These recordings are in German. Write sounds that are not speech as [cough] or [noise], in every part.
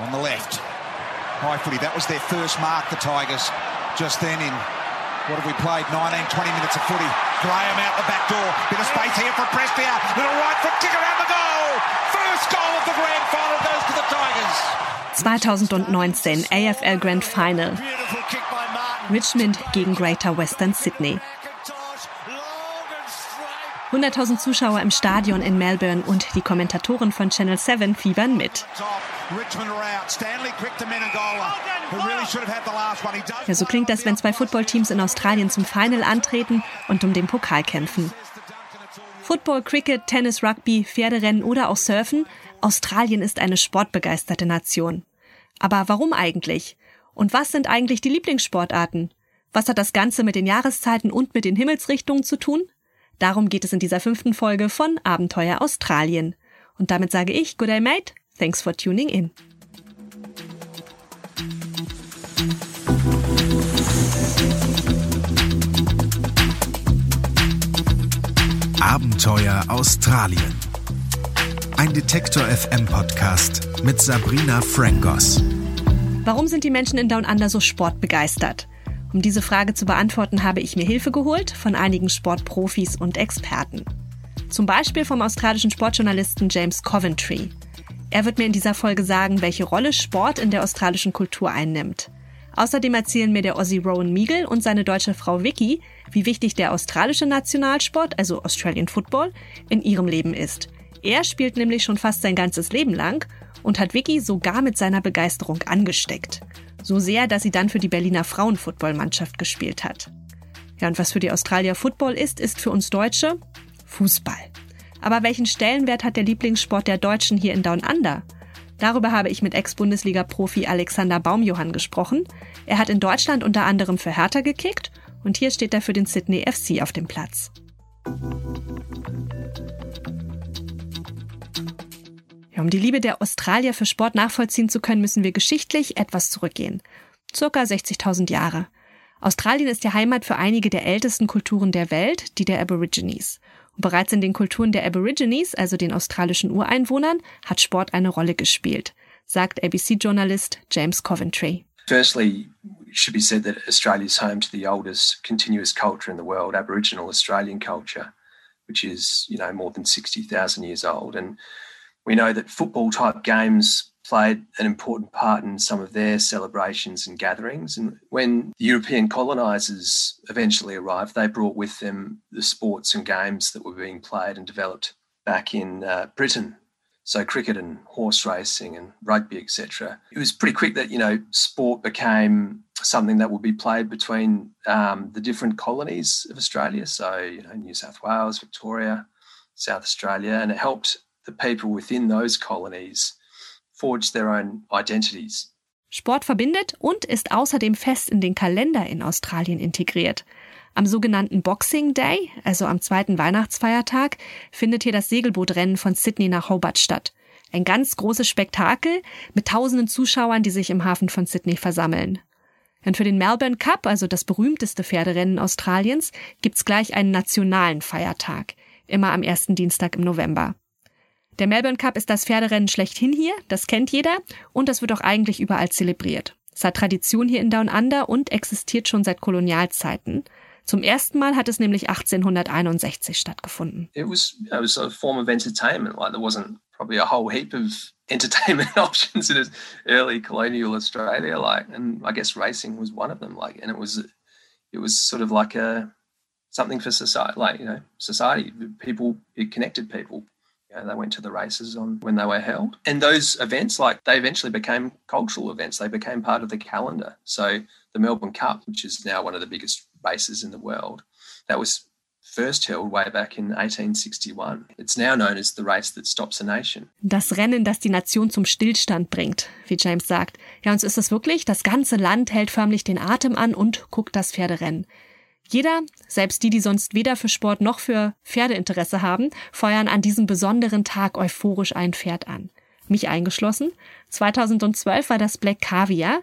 on the left. High footy, that was their first mark, the Tigers, just then in, what have we played, 19, 20 minutes of footy. Graham out the back door, bit of space here for Prestia, little right foot kick around the goal. First goal of the grand final goes to the Tigers. 2019 AFL Grand Final. Richmond gegen Greater Western Sydney. 100.000 Zuschauer im Stadion in Melbourne und die Kommentatoren von Channel 7 fiebern mit. Ja, so klingt das, wenn zwei Footballteams in Australien zum Final antreten und um den Pokal kämpfen. Football, Cricket, Tennis, Rugby, Pferderennen oder auch Surfen, Australien ist eine sportbegeisterte Nation. Aber warum eigentlich? Und was sind eigentlich die Lieblingssportarten? Was hat das Ganze mit den Jahreszeiten und mit den Himmelsrichtungen zu tun? Darum geht es in dieser fünften Folge von Abenteuer Australien. Und damit sage ich, good day mate, thanks for tuning in. Abenteuer Australien. Ein Detektor FM Podcast mit Sabrina Frangos. Warum sind die Menschen in Down Under so sportbegeistert? Um diese Frage zu beantworten, habe ich mir Hilfe geholt von einigen Sportprofis und Experten. Zum Beispiel vom australischen Sportjournalisten James Coventry. Er wird mir in dieser Folge sagen, welche Rolle Sport in der australischen Kultur einnimmt. Außerdem erzählen mir der Aussie Rowan Meagle und seine deutsche Frau Vicky, wie wichtig der australische Nationalsport, also Australian Football, in ihrem Leben ist. Er spielt nämlich schon fast sein ganzes Leben lang und hat Vicky sogar mit seiner Begeisterung angesteckt. So sehr, dass sie dann für die Berliner Frauenfootballmannschaft gespielt hat. Ja, und was für die Australier Football ist, ist für uns Deutsche Fußball. Aber welchen Stellenwert hat der Lieblingssport der Deutschen hier in Down Under? Darüber habe ich mit Ex-Bundesliga-Profi Alexander Baumjohann gesprochen. Er hat in Deutschland unter anderem für Hertha gekickt und hier steht er für den Sydney FC auf dem Platz. Um die Liebe der Australier für Sport nachvollziehen zu können, müssen wir geschichtlich etwas zurückgehen. Circa 60.000 Jahre. Australien ist die Heimat für einige der ältesten Kulturen der Welt, die der Aborigines. Und bereits in den Kulturen der Aborigines, also den australischen Ureinwohnern, hat Sport eine Rolle gespielt, sagt ABC-Journalist James Coventry. Firstly, it should be said that Australia is home to the oldest continuous culture in the world, Aboriginal Australian culture, which is, you know, more than 60,000 years old. And we know that football type games played an important part in some of their celebrations and gatherings. And when the European colonisers eventually arrived, they brought with them the sports and games that were being played and developed back in uh, Britain. So cricket and horse racing and rugby, etc. It was pretty quick that you know sport became something that would be played between um, the different colonies of Australia. So you know New South Wales, Victoria, South Australia, and it helped the people within those colonies forge their own identities. Sport verbindet und ist außerdem fest in den Kalender in Australien integriert. Am sogenannten Boxing Day, also am zweiten Weihnachtsfeiertag, findet hier das Segelbootrennen von Sydney nach Hobart statt. Ein ganz großes Spektakel mit tausenden Zuschauern, die sich im Hafen von Sydney versammeln. Und für den Melbourne Cup, also das berühmteste Pferderennen Australiens, gibt's gleich einen nationalen Feiertag, immer am ersten Dienstag im November. Der Melbourne Cup ist das Pferderennen schlechthin hier, das kennt jeder und das wird auch eigentlich überall zelebriert. Es hat Tradition hier in Down Under und existiert schon seit Kolonialzeiten. Zum ersten Mal hat es nämlich 1861 stattgefunden. It was, it was a form of entertainment. Like there wasn't probably a whole heap of [laughs] entertainment [laughs] options in early colonial Australia. Like, and I guess racing was one of them. Like, and it was, it was sort of like a something for society. Like, you know, society. People, it connected people. You know, they went to the races on when they were held. And those events, like they eventually became cultural events. They became part of the calendar. So the Melbourne Cup, which is now one of the biggest races in the world, that was first held way back in 1861. It's now known as the race that stops a nation. Das Rennen, das die Nation zum Stillstand bringt, wie James sagt. Ja, und so ist es wirklich. Das ganze Land hält förmlich den Atem an und guckt das Pferderennen. Jeder, selbst die, die sonst weder für Sport noch für Pferdeinteresse haben, feuern an diesem besonderen Tag euphorisch ein Pferd an. Mich eingeschlossen. 2012 war das Black Caviar.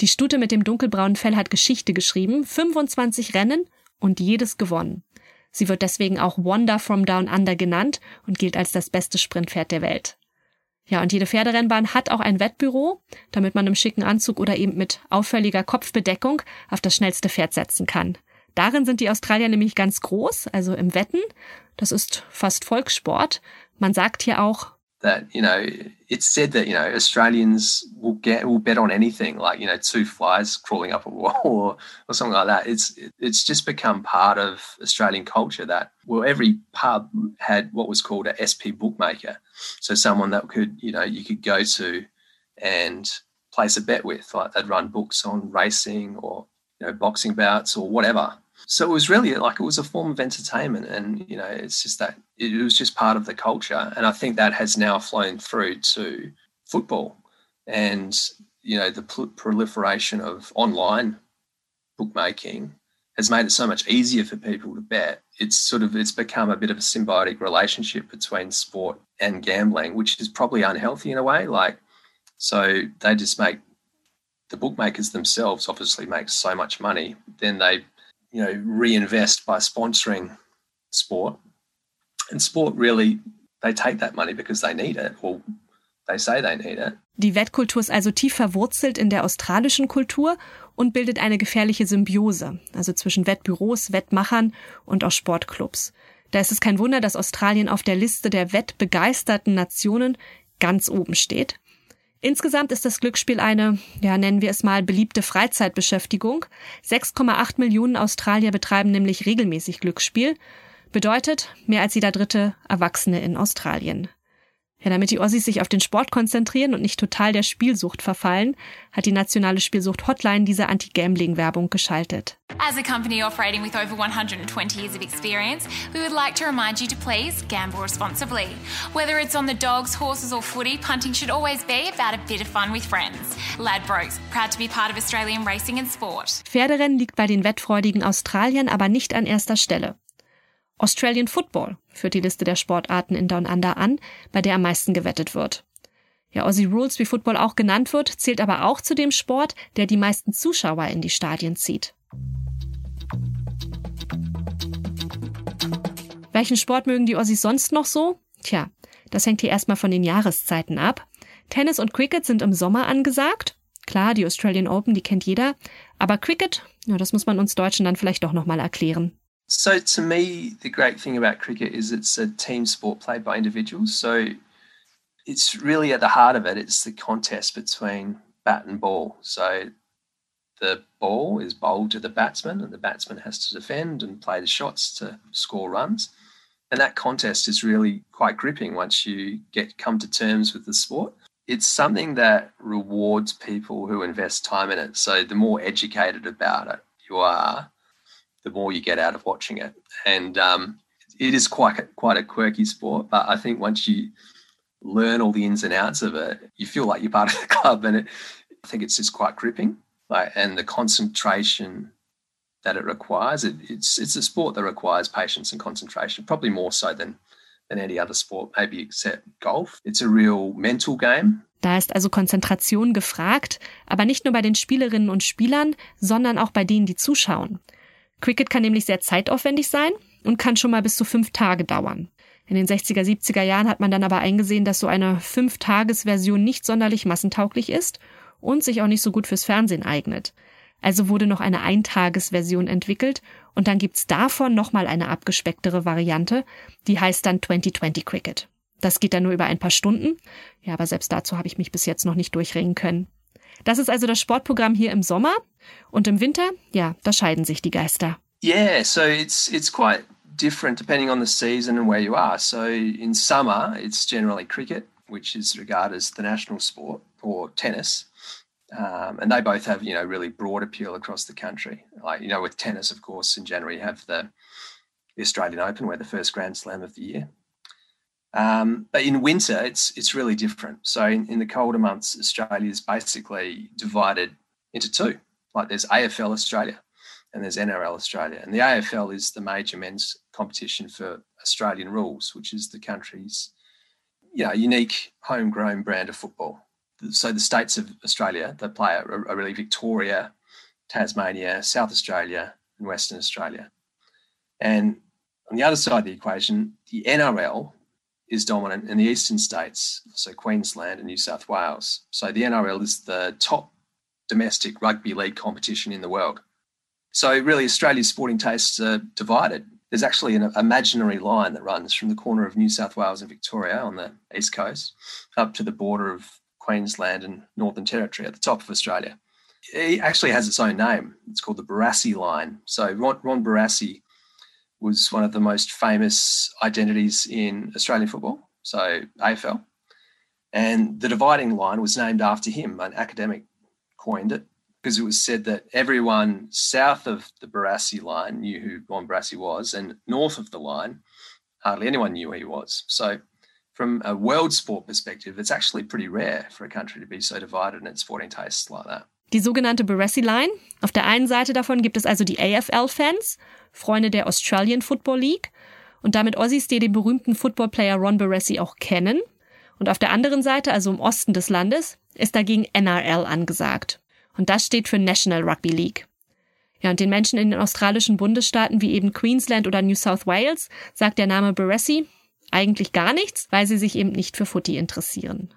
Die Stute mit dem dunkelbraunen Fell hat Geschichte geschrieben, 25 Rennen und jedes gewonnen. Sie wird deswegen auch Wonder from Down Under genannt und gilt als das beste Sprintpferd der Welt. Ja, und jede Pferderennbahn hat auch ein Wettbüro, damit man im schicken Anzug oder eben mit auffälliger Kopfbedeckung auf das schnellste Pferd setzen kann. Darin sind die Australier nämlich ganz groß, also im Wetten. Das ist fast Volkssport. Man sagt hier auch, that you know it's said that you know Australians will get will bet on anything like you know two flies crawling up a wall [laughs] or, or something like that. It's it's just become part of Australian culture that well every pub had what was called a SP bookmaker, so someone that could you know you could go to and place a bet with like they'd run books on racing or you know boxing bouts or whatever. So it was really like it was a form of entertainment and you know it's just that it was just part of the culture. And i think that has now flown through to football and you know the proliferation of online bookmaking has made it so much easier for people to bet. It's sort of it's become a bit of a symbiotic relationship between sport and gambling which is probably unhealthy in a way like so they just make the bookmakers themselves obviously make so much money then they you know, reinvest by sponsoring sport. And sport really, they take that money because they need it or they say they need it. Die Wettkultur ist also tief verwurzelt in der australischen Kultur und bildet eine gefährliche Symbiose, also zwischen Wettbüros, Wettmachern und auch Sportclubs. Da ist es kein Wunder, dass Australien auf der Liste der wettbegeisterten Nationen ganz oben steht. Insgesamt ist das Glücksspiel eine, ja, nennen wir es mal, beliebte Freizeitbeschäftigung. 6,8 Millionen Australier betreiben nämlich regelmäßig Glücksspiel. Bedeutet mehr als jeder dritte Erwachsene in Australien. Ja, damit die Aussies sich auf den Sport konzentrieren und nicht total der Spielsucht verfallen, hat die nationale Spielsucht Hotline diese Anti-Gambling-Werbung geschaltet. As a company operating with over 120 years of experience, we would like to remind you to please gamble responsibly. Whether it's on the dogs, horses or footy, punting should always be about a bit of fun with friends. Ladbrokes, proud to be part of Australian racing and sport. Pferderennen liegt bei den wettfreudigen Australiern aber nicht an erster Stelle. Australian Football führt die Liste der Sportarten in Down Under an, bei der am meisten gewettet wird. Ja, Aussie Rules, wie Football auch genannt wird, zählt aber auch zu dem Sport, der die meisten Zuschauer in die Stadien zieht. Welchen Sport mögen die Aussies sonst noch so? Tja, das hängt hier erstmal von den Jahreszeiten ab. Tennis und Cricket sind im Sommer angesagt. Klar, die Australian Open, die kennt jeder. Aber Cricket, ja, das muss man uns Deutschen dann vielleicht doch nochmal erklären. So to me, the great thing about cricket is it's a team sport played by individuals. So it's really at the heart of it, it's the contest between bat and ball. So the ball is bowled to the batsman, and the batsman has to defend and play the shots to score runs. And that contest is really quite gripping once you get come to terms with the sport. It's something that rewards people who invest time in it. So the more educated about it you are, the more you get out of watching it. And um, it is quite a, quite a quirky sport, but I think once you learn all the ins and outs of it, you feel like you're part of the club, and it, I think it's just quite gripping. Like, and the concentration that it requires, it, it's it's a sport that requires patience and concentration, probably more so than than any other sport, maybe except golf. It's a real mental game. Da ist also Konzentration gefragt, aber nicht nur bei den Spielerinnen und Spielern, sondern auch bei denen, die zuschauen. Cricket kann nämlich sehr zeitaufwendig sein und kann schon mal bis zu fünf Tage dauern. In den 60er, 70er Jahren hat man dann aber eingesehen, dass so eine Fünf-Tages-Version nicht sonderlich massentauglich ist und sich auch nicht so gut fürs Fernsehen eignet. Also wurde noch eine Eintagesversion entwickelt und dann gibt's davon nochmal eine abgespecktere Variante, die heißt dann 2020 Cricket. Das geht dann nur über ein paar Stunden. Ja, aber selbst dazu habe ich mich bis jetzt noch nicht durchringen können. Das ist also das Sportprogramm hier im Sommer. Und im Winter, ja, da scheiden sich die Geister. Yeah, so it's it's quite different depending on the season and where you are. So in summer, it's generally cricket, which is regarded as the national sport, or tennis. Um, and they both have, you know, really broad appeal across the country. Like, you know, with tennis, of course, in January you have the, the Australian Open, where the first Grand Slam of the year. Um, but in winter, it's it's really different. So in, in the colder months, Australia is basically divided into two. Like there's AFL Australia and there's NRL Australia. And the AFL is the major men's competition for Australian rules, which is the country's you know, unique homegrown brand of football. So the states of Australia that play are really Victoria, Tasmania, South Australia, and Western Australia. And on the other side of the equation, the NRL is dominant in the eastern states, so Queensland and New South Wales. So the NRL is the top domestic rugby league competition in the world. So really, Australia's sporting tastes are divided. There's actually an imaginary line that runs from the corner of New South Wales and Victoria on the east coast up to the border of Queensland and Northern Territory at the top of Australia. It actually has its own name. It's called the Barassi line. So Ron, Ron Barassi was one of the most famous identities in Australian football, so AFL. And the dividing line was named after him. An academic coined it because it was said that everyone south of the Barassi line knew who Ron Barassi was, and north of the line, hardly anyone knew who he was. So, from a world sport perspective, it's actually pretty rare for a country to be so divided in its sporting tastes like that. Die sogenannte Barassi Line. Auf der einen Seite davon gibt es also die AFL-Fans, Freunde der Australian Football League und damit Aussies, die den berühmten Footballplayer Ron Barassi auch kennen. Und auf der anderen Seite, also im Osten des Landes, ist dagegen NRL angesagt. Und das steht für National Rugby League. Ja, und den Menschen in den australischen Bundesstaaten wie eben Queensland oder New South Wales sagt der Name Barassi eigentlich gar nichts, weil sie sich eben nicht für Footy interessieren.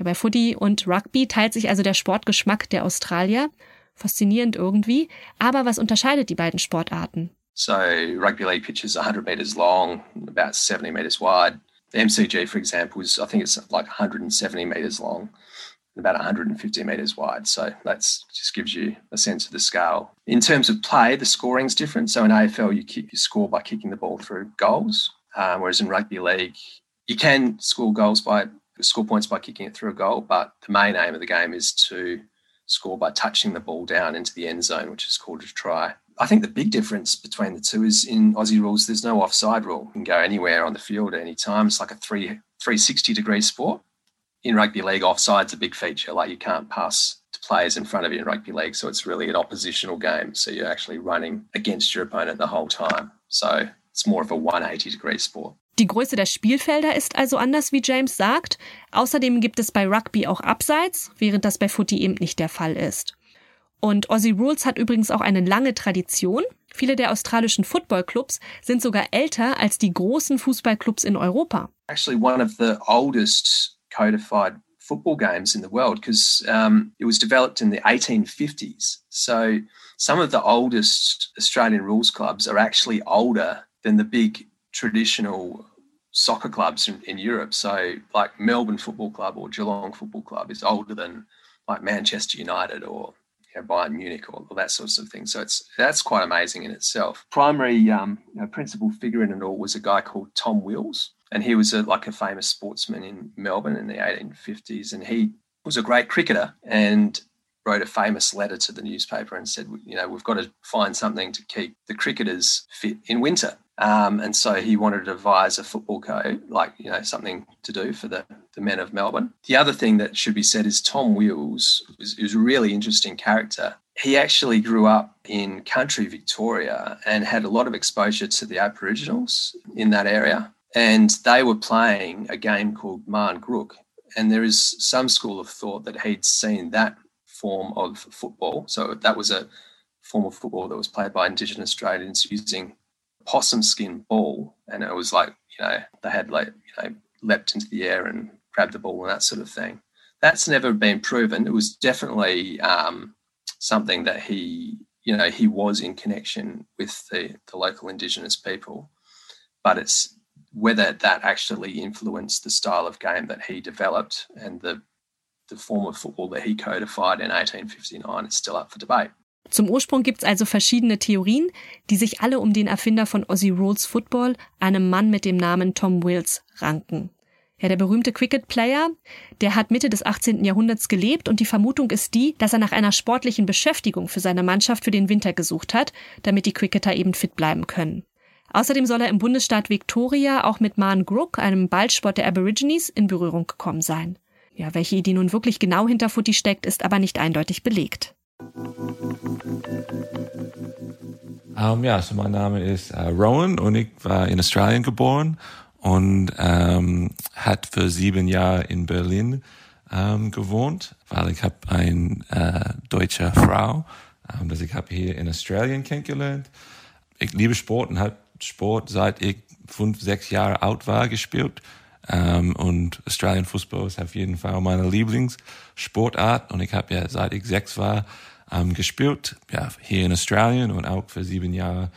Ja, bei Footy und Rugby teilt sich also der Sportgeschmack der Australier. Faszinierend irgendwie. Aber was unterscheidet die beiden Sportarten? So rugby league pitches 100 meters long, about 70 meters wide. The MCG, for example, is I think it's like 170 meters long and about 150 meters wide. So that's just gives you a sense of the scale. In terms of play, the scoring's different. So in AFL, you, kick, you score by kicking the ball through goals, um, whereas in rugby league, you can score goals by score points by kicking it through a goal, but the main aim of the game is to score by touching the ball down into the end zone, which is called a try. I think the big difference between the two is in Aussie rules, there's no offside rule. You can go anywhere on the field at any time. It's like a three, 360 degree sport. In rugby league, offside's a big feature. Like you can't pass to players in front of you in rugby league. So it's really an oppositional game. So you're actually running against your opponent the whole time. So it's more of a 180 degree sport. Die Größe der Spielfelder ist also anders, wie James sagt. Außerdem gibt es bei Rugby auch Abseits, während das bei Footy eben nicht der Fall ist. Und Aussie Rules hat übrigens auch eine lange Tradition. Viele der australischen Footballclubs sind sogar älter als die großen Fußballclubs in Europa. Actually one of the oldest codified football games in the world because um, it was developed in the 1850s. So some of the oldest Australian rules clubs are actually older than the big traditional soccer clubs in, in Europe. So, like Melbourne Football Club or Geelong Football Club is older than like Manchester United or you know, Bayern Munich or, or, that sorts of thing. So it's that's quite amazing in itself. Primary um, you know, principal figure in it all was a guy called Tom Wills, and he was a, like a famous sportsman in Melbourne in the 1850s, and he was a great cricketer and wrote a famous letter to the newspaper and said, you know, we've got to find something to keep the cricketers fit in winter. Um, and so he wanted to devise a football code, like, you know, something to do for the, the men of Melbourne. The other thing that should be said is Tom Wills was, was a really interesting character. He actually grew up in country Victoria and had a lot of exposure to the Aboriginals in that area. And they were playing a game called Marn Grook. And there is some school of thought that he'd seen that form of football. So that was a form of football that was played by Indigenous Australians using possum skin ball, and it was like you know they had like you know leapt into the air and grabbed the ball and that sort of thing. That's never been proven. It was definitely um, something that he you know he was in connection with the the local Indigenous people, but it's whether that actually influenced the style of game that he developed and the the form of football that he codified in 1859 is still up for debate. Zum Ursprung gibt's also verschiedene Theorien, die sich alle um den Erfinder von Aussie Rules Football, einem Mann mit dem Namen Tom Wills, ranken. Ja, der berühmte Cricket-Player, der hat Mitte des 18. Jahrhunderts gelebt und die Vermutung ist die, dass er nach einer sportlichen Beschäftigung für seine Mannschaft für den Winter gesucht hat, damit die Cricketer eben fit bleiben können. Außerdem soll er im Bundesstaat Victoria auch mit Man Grook, einem Ballsport der Aborigines, in Berührung gekommen sein. Ja, welche Idee nun wirklich genau hinter Footy steckt, ist aber nicht eindeutig belegt. Um, ja, so mein Name ist uh, Rowan und ich war in Australien geboren und um, hat für sieben Jahre in Berlin um, gewohnt, weil ich habe eine uh, deutsche Frau, um, das ich habe hier in Australien kennengelernt. Ich liebe Sport und habe Sport seit ich fünf, sechs Jahre alt war gespielt. Ähm, und Australian Football ist auf jeden Fall meine Lieblingssportart. Und ich habe ja seit ich sechs war ähm, gespielt, ja, hier in Australien und auch für sieben Jahre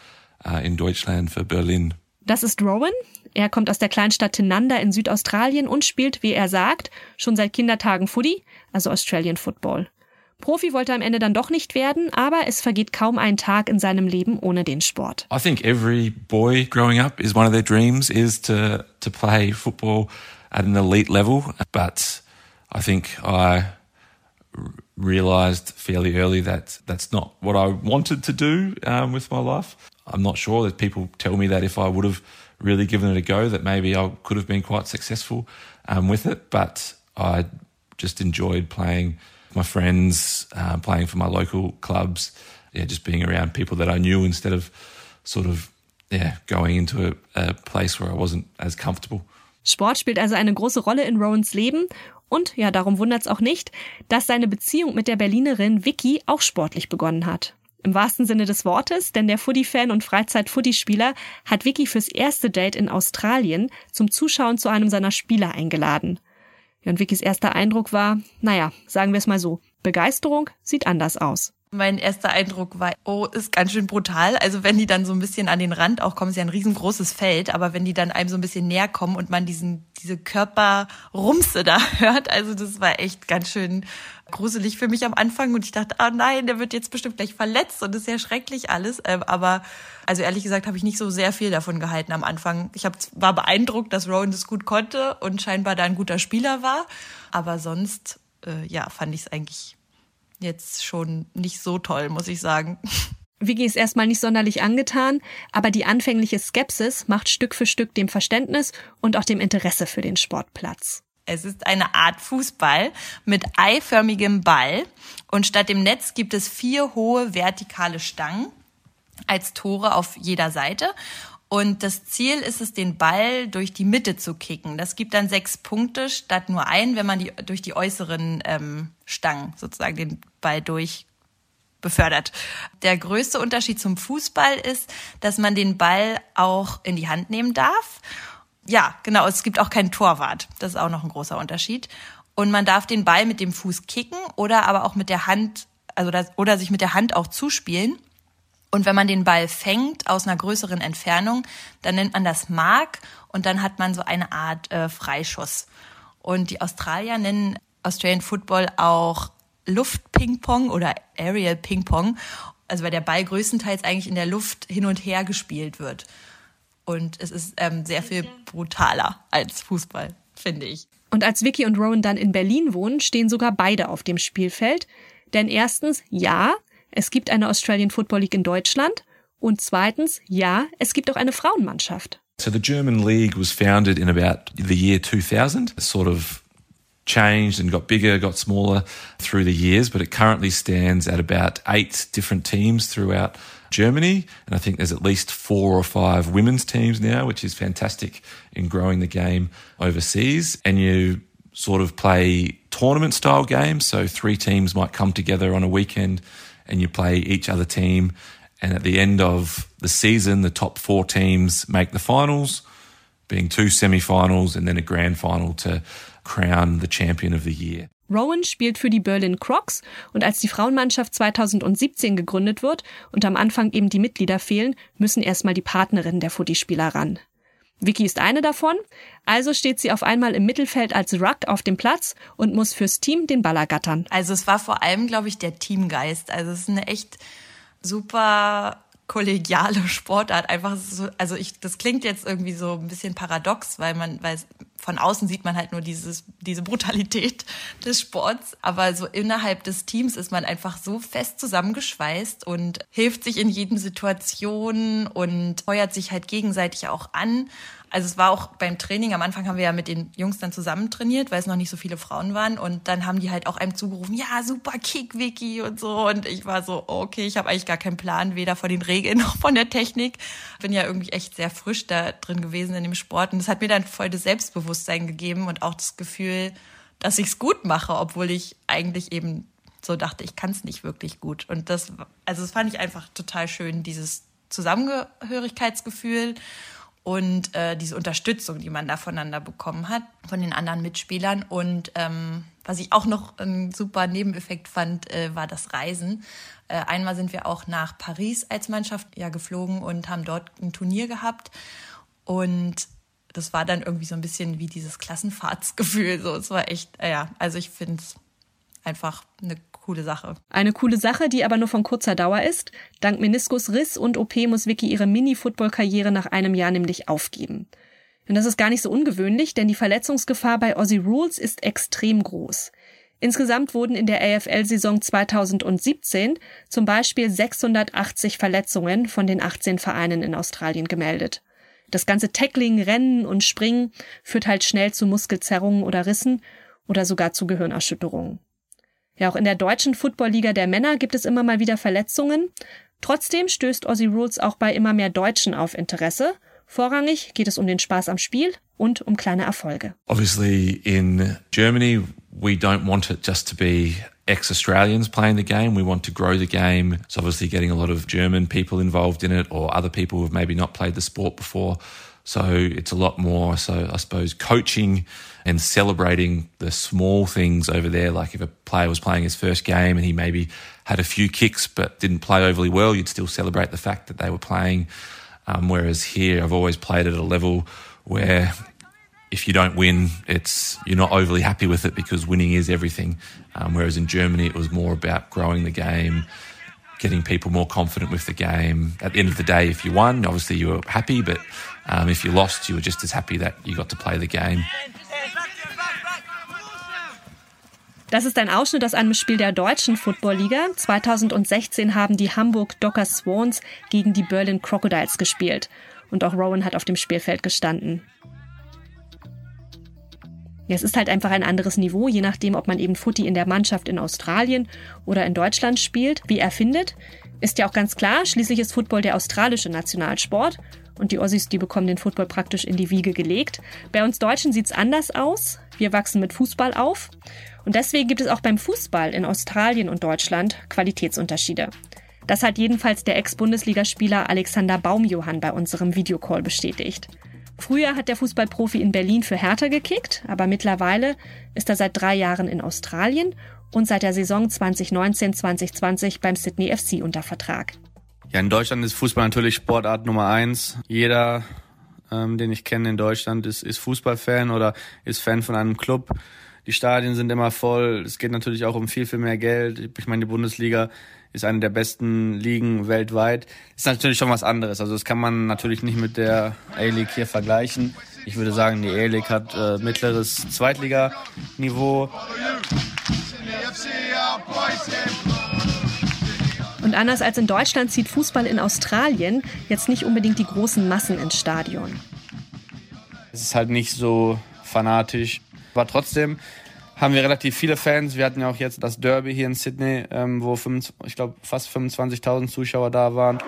äh, in Deutschland für Berlin. Das ist Rowan. Er kommt aus der Kleinstadt Tinanda in Südaustralien und spielt, wie er sagt, schon seit Kindertagen Footy, also Australian Football. Profi wollte er am Ende dann doch nicht werden, aber es vergeht kaum ein Tag in seinem Leben ohne den Sport. I think every boy growing up is one of their dreams is to to play football at an elite level, but I think I realized fairly early that that's not what I wanted to do um, with my life. I'm not sure that people tell me that if I would have really given it a go, that maybe I could have been quite successful um, with it. But I just enjoyed playing my friends, uh, playing for my local clubs, yeah, just being around people that I knew instead of sort of yeah, going into a, a place where I wasn't as comfortable. Sport spielt also eine große Rolle in Rowans Leben und ja, darum wundert es auch nicht, dass seine Beziehung mit der Berlinerin Vicky auch sportlich begonnen hat. Im wahrsten Sinne des Wortes, denn der Footy-Fan und Freizeit-Footy-Spieler hat Vicky fürs erste Date in Australien zum Zuschauen zu einem seiner Spieler eingeladen. Ja, und Vickys erster Eindruck war, naja, sagen wir es mal so, Begeisterung sieht anders aus. Mein erster Eindruck war, oh, ist ganz schön brutal. Also wenn die dann so ein bisschen an den Rand auch kommen, ist ja ein riesengroßes Feld, aber wenn die dann einem so ein bisschen näher kommen und man diesen, diese Körperrumse da [laughs] hört, also das war echt ganz schön gruselig für mich am Anfang und ich dachte, oh nein, der wird jetzt bestimmt gleich verletzt und das ist ja schrecklich alles. Ähm, aber also ehrlich gesagt habe ich nicht so sehr viel davon gehalten am Anfang. Ich hab, war beeindruckt, dass Rowan das gut konnte und scheinbar da ein guter Spieler war. Aber sonst, äh, ja, fand ich es eigentlich jetzt schon nicht so toll, muss ich sagen. [laughs] Vicky ist erstmal nicht sonderlich angetan, aber die anfängliche Skepsis macht Stück für Stück dem Verständnis und auch dem Interesse für den Sportplatz. Es ist eine Art Fußball mit eiförmigem Ball und statt dem Netz gibt es vier hohe vertikale Stangen als Tore auf jeder Seite. Und das Ziel ist es, den Ball durch die Mitte zu kicken. Das gibt dann sechs Punkte statt nur ein, wenn man die durch die äußeren ähm, Stangen sozusagen den Ball durch befördert. Der größte Unterschied zum Fußball ist, dass man den Ball auch in die Hand nehmen darf. Ja, genau, es gibt auch keinen Torwart. Das ist auch noch ein großer Unterschied. Und man darf den Ball mit dem Fuß kicken oder aber auch mit der Hand, also das, oder sich mit der Hand auch zuspielen. Und wenn man den Ball fängt aus einer größeren Entfernung, dann nennt man das Mark und dann hat man so eine Art äh, Freischuss. Und die Australier nennen Australian Football auch Luftpingpong oder Aerial Pingpong, also weil der Ball größtenteils eigentlich in der Luft hin und her gespielt wird. Und es ist ähm, sehr viel brutaler als Fußball, finde ich. Und als Vicky und Rowan dann in Berlin wohnen, stehen sogar beide auf dem Spielfeld. Denn erstens, ja, es gibt eine Australian Football League in Deutschland. Und zweitens, ja, es gibt auch eine Frauenmannschaft. So the German league was founded in about the year 2000, sort of changed and got bigger, got smaller through the years, but it currently stands at about eight different teams throughout Germany. And I think there's at least four or five women's teams now, which is fantastic in growing the game overseas. And you sort of play tournament style games. So three teams might come together on a weekend and you play each other team. And at the end of the season, the top four teams make the finals, being two semi-finals and then a grand final to crown the champion of the year. Rowan spielt für die Berlin Crocs und als die Frauenmannschaft 2017 gegründet wird und am Anfang eben die Mitglieder fehlen, müssen erstmal die Partnerinnen der Footy-Spieler ran. Vicky ist eine davon, also steht sie auf einmal im Mittelfeld als Ruck auf dem Platz und muss fürs Team den Ball ergattern. Also es war vor allem, glaube ich, der Teamgeist. Also es ist eine echt super kollegiale Sportart. Einfach so, also ich, das klingt jetzt irgendwie so ein bisschen paradox, weil man, weil von außen sieht man halt nur dieses, diese Brutalität [laughs] des Sports. Aber so innerhalb des Teams ist man einfach so fest zusammengeschweißt und hilft sich in jeden Situation und feuert sich halt gegenseitig auch an. Also es war auch beim Training, am Anfang haben wir ja mit den Jungs dann zusammen trainiert, weil es noch nicht so viele Frauen waren. Und dann haben die halt auch einem zugerufen, ja, super Kick, Vicky und so. Und ich war so, okay, ich habe eigentlich gar keinen Plan, weder von den Regeln [laughs] noch von der Technik. Bin ja irgendwie echt sehr frisch da drin gewesen in dem Sport. Und das hat mir dann voll das Selbstbewusstsein gegeben und auch das Gefühl, dass ich es gut mache, obwohl ich eigentlich eben so dachte, ich kann es nicht wirklich gut. Und das, also das fand ich einfach total schön, dieses Zusammengehörigkeitsgefühl und äh, diese Unterstützung, die man da voneinander bekommen hat, von den anderen Mitspielern. Und ähm, was ich auch noch einen super Nebeneffekt fand, äh, war das Reisen. Äh, einmal sind wir auch nach Paris als Mannschaft ja geflogen und haben dort ein Turnier gehabt. Und das war dann irgendwie so ein bisschen wie dieses Klassenfahrtsgefühl. So, es war echt, äh, ja, also ich finde es einfach eine coole Sache. Eine coole Sache, die aber nur von kurzer Dauer ist. Dank Meniskusriss und OP muss Vicky ihre Mini-Football-Karriere nach einem Jahr nämlich aufgeben. Und das ist gar nicht so ungewöhnlich, denn die Verletzungsgefahr bei Aussie Rules ist extrem groß. Insgesamt wurden in der AFL-Saison 2017 zum Beispiel 680 Verletzungen von den 18 Vereinen in Australien gemeldet. Das ganze Tackling, Rennen und Springen führt halt schnell zu Muskelzerrungen oder Rissen oder sogar zu Gehirnerschütterungen. Ja, auch in der deutschen Footballliga der Männer gibt es immer mal wieder Verletzungen. Trotzdem stößt Aussie Rules auch bei immer mehr Deutschen auf Interesse. Vorrangig geht es um den Spaß am Spiel und um kleine Erfolge. Obviously in Germany we don't want it just to be ex-Australians playing the game. We want to grow the game. It's obviously getting a lot of German people involved in it or other people who've maybe not played the sport before. So it's a lot more, so I suppose coaching and celebrating the small things over there. Like if a player was playing his first game and he maybe had a few kicks but didn't play overly well, you'd still celebrate the fact that they were playing. Um, whereas here, I've always played at a level where if you don't win, it's you're not overly happy with it because winning is everything. Um, whereas in Germany, it was more about growing the game, getting people more confident with the game. At the end of the day, if you won, obviously you were happy, but um, if you lost, you were just as happy that you got to play the game. Das ist ein Ausschnitt aus einem Spiel der deutschen Footballliga. 2016 haben die Hamburg Docker Swans gegen die Berlin Crocodiles gespielt. Und auch Rowan hat auf dem Spielfeld gestanden. Ja, es ist halt einfach ein anderes Niveau, je nachdem, ob man eben Footy in der Mannschaft in Australien oder in Deutschland spielt. Wie er findet, ist ja auch ganz klar. Schließlich ist Football der australische Nationalsport. Und die Ossis, die bekommen den Football praktisch in die Wiege gelegt. Bei uns Deutschen sieht's anders aus. Wir wachsen mit Fußball auf. Und deswegen gibt es auch beim Fußball in Australien und Deutschland Qualitätsunterschiede. Das hat jedenfalls der Ex-Bundesligaspieler Alexander Baumjohann bei unserem Videocall bestätigt. Früher hat der Fußballprofi in Berlin für Hertha gekickt, aber mittlerweile ist er seit drei Jahren in Australien und seit der Saison 2019-2020 beim Sydney FC unter Vertrag. Ja, in Deutschland ist Fußball natürlich Sportart Nummer eins. Jeder, ähm, den ich kenne in Deutschland, ist, ist Fußballfan oder ist Fan von einem Club. Die Stadien sind immer voll. Es geht natürlich auch um viel, viel mehr Geld. Ich meine, die Bundesliga ist eine der besten Ligen weltweit. Ist natürlich schon was anderes. Also das kann man natürlich nicht mit der A-League hier vergleichen. Ich würde sagen, die A-League hat äh, mittleres Zweitliganiveau. Und anders als in Deutschland zieht Fußball in Australien jetzt nicht unbedingt die großen Massen ins Stadion. Es ist halt nicht so fanatisch. Aber trotzdem haben wir relativ viele Fans. Wir hatten ja auch jetzt das Derby hier in Sydney, ähm, wo 25, ich glaube fast 25.000 Zuschauer da waren.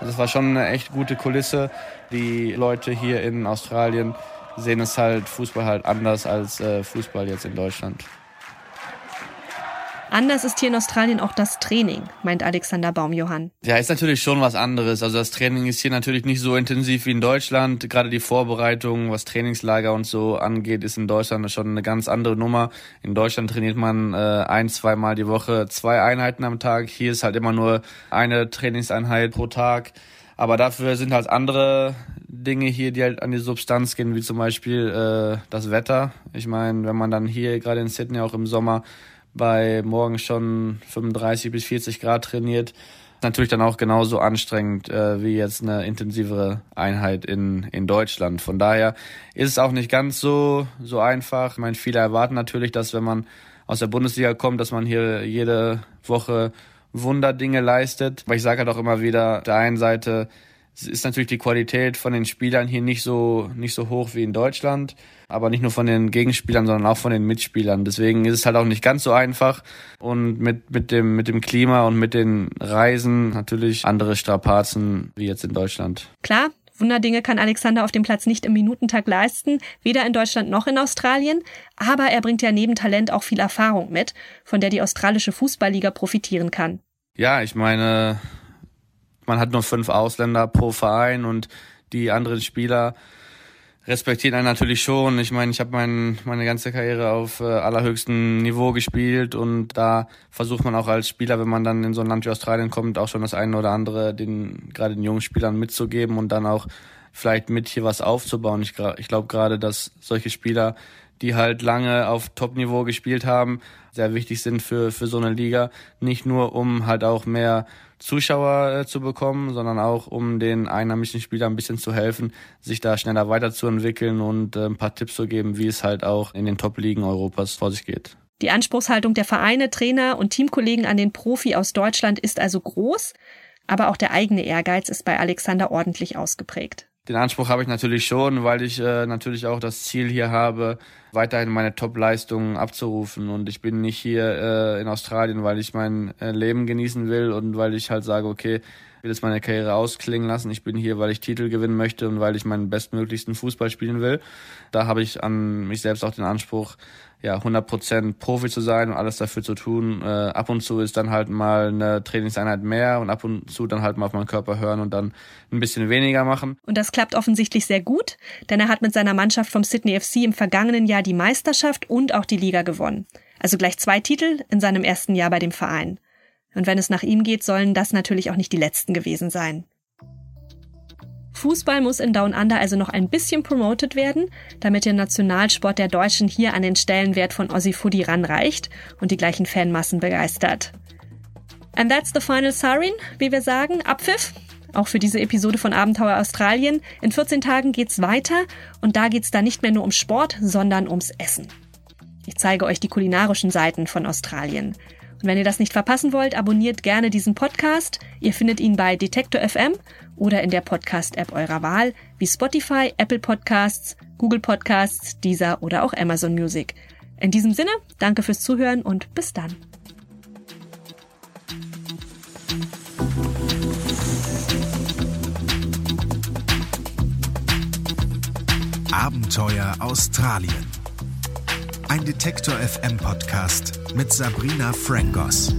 Also war schon eine echt gute Kulisse. Die Leute hier in Australien sehen es halt Fußball halt anders als äh, Fußball jetzt in Deutschland. Anders ist hier in Australien auch das Training, meint Alexander Baumjohann. Ja, ist natürlich schon was anderes. Also das Training ist hier natürlich nicht so intensiv wie in Deutschland. Gerade die Vorbereitung, was Trainingslager und so angeht, ist in Deutschland schon eine ganz andere Nummer. In Deutschland trainiert man äh, ein, zweimal die Woche zwei Einheiten am Tag. Hier ist halt immer nur eine Trainingseinheit pro Tag. Aber dafür sind halt andere Dinge hier, die halt an die Substanz gehen, wie zum Beispiel äh, das Wetter. Ich meine, wenn man dann hier gerade in Sydney auch im Sommer bei morgen schon 35 bis 40 Grad trainiert, natürlich dann auch genauso anstrengend äh, wie jetzt eine intensivere Einheit in, in Deutschland. Von daher ist es auch nicht ganz so, so einfach. Ich meine, viele erwarten natürlich, dass wenn man aus der Bundesliga kommt, dass man hier jede Woche Wunderdinge leistet. Aber ich sage halt auch immer wieder, der einen Seite ist natürlich die Qualität von den Spielern hier nicht so, nicht so hoch wie in Deutschland. Aber nicht nur von den Gegenspielern, sondern auch von den Mitspielern. Deswegen ist es halt auch nicht ganz so einfach. Und mit, mit dem, mit dem Klima und mit den Reisen natürlich andere Strapazen wie jetzt in Deutschland. Klar, Wunderdinge kann Alexander auf dem Platz nicht im Minutentag leisten, weder in Deutschland noch in Australien, aber er bringt ja neben Talent auch viel Erfahrung mit, von der die australische Fußballliga profitieren kann. Ja, ich meine, man hat nur fünf Ausländer pro Verein und die anderen Spieler respektieren einen natürlich schon. Ich meine, ich habe mein, meine ganze Karriere auf äh, allerhöchstem Niveau gespielt und da versucht man auch als Spieler, wenn man dann in so ein Land wie Australien kommt, auch schon das eine oder andere den gerade den jungen Spielern mitzugeben und dann auch vielleicht mit hier was aufzubauen. Ich, ich glaube gerade, dass solche Spieler, die halt lange auf Top-Niveau gespielt haben, sehr wichtig sind für, für so eine Liga. Nicht nur, um halt auch mehr Zuschauer äh, zu bekommen, sondern auch, um den einheimischen Spielern ein bisschen zu helfen, sich da schneller weiterzuentwickeln und äh, ein paar Tipps zu geben, wie es halt auch in den Top-Ligen Europas vor sich geht. Die Anspruchshaltung der Vereine, Trainer und Teamkollegen an den Profi aus Deutschland ist also groß, aber auch der eigene Ehrgeiz ist bei Alexander ordentlich ausgeprägt. Den Anspruch habe ich natürlich schon, weil ich äh, natürlich auch das Ziel hier habe, weiterhin meine Top-Leistungen abzurufen. Und ich bin nicht hier äh, in Australien, weil ich mein äh, Leben genießen will und weil ich halt sage, okay, ich will jetzt meine Karriere ausklingen lassen. Ich bin hier, weil ich Titel gewinnen möchte und weil ich meinen bestmöglichsten Fußball spielen will. Da habe ich an mich selbst auch den Anspruch, ja, 100% Profi zu sein und alles dafür zu tun. Äh, ab und zu ist dann halt mal eine Trainingseinheit mehr und ab und zu dann halt mal auf meinen Körper hören und dann ein bisschen weniger machen. Und das klappt offensichtlich sehr gut, denn er hat mit seiner Mannschaft vom Sydney FC im vergangenen Jahr die Meisterschaft und auch die Liga gewonnen. Also gleich zwei Titel in seinem ersten Jahr bei dem Verein. Und wenn es nach ihm geht, sollen das natürlich auch nicht die letzten gewesen sein. Fußball muss in Down Under also noch ein bisschen promoted werden, damit der Nationalsport der Deutschen hier an den Stellenwert von Aussie Footy ranreicht und die gleichen Fanmassen begeistert. And that's the final siren, wie wir sagen, Abpfiff. Auch für diese Episode von Abenteuer Australien. In 14 Tagen geht's weiter und da geht's dann nicht mehr nur um Sport, sondern ums Essen. Ich zeige euch die kulinarischen Seiten von Australien. Und wenn ihr das nicht verpassen wollt, abonniert gerne diesen Podcast. Ihr findet ihn bei Detektor FM oder in der Podcast-App eurer Wahl, wie Spotify, Apple Podcasts, Google Podcasts, Deezer oder auch Amazon Music. In diesem Sinne, danke fürs Zuhören und bis dann. Abenteuer Australien. Ein Detektor FM Podcast mit Sabrina Frangos.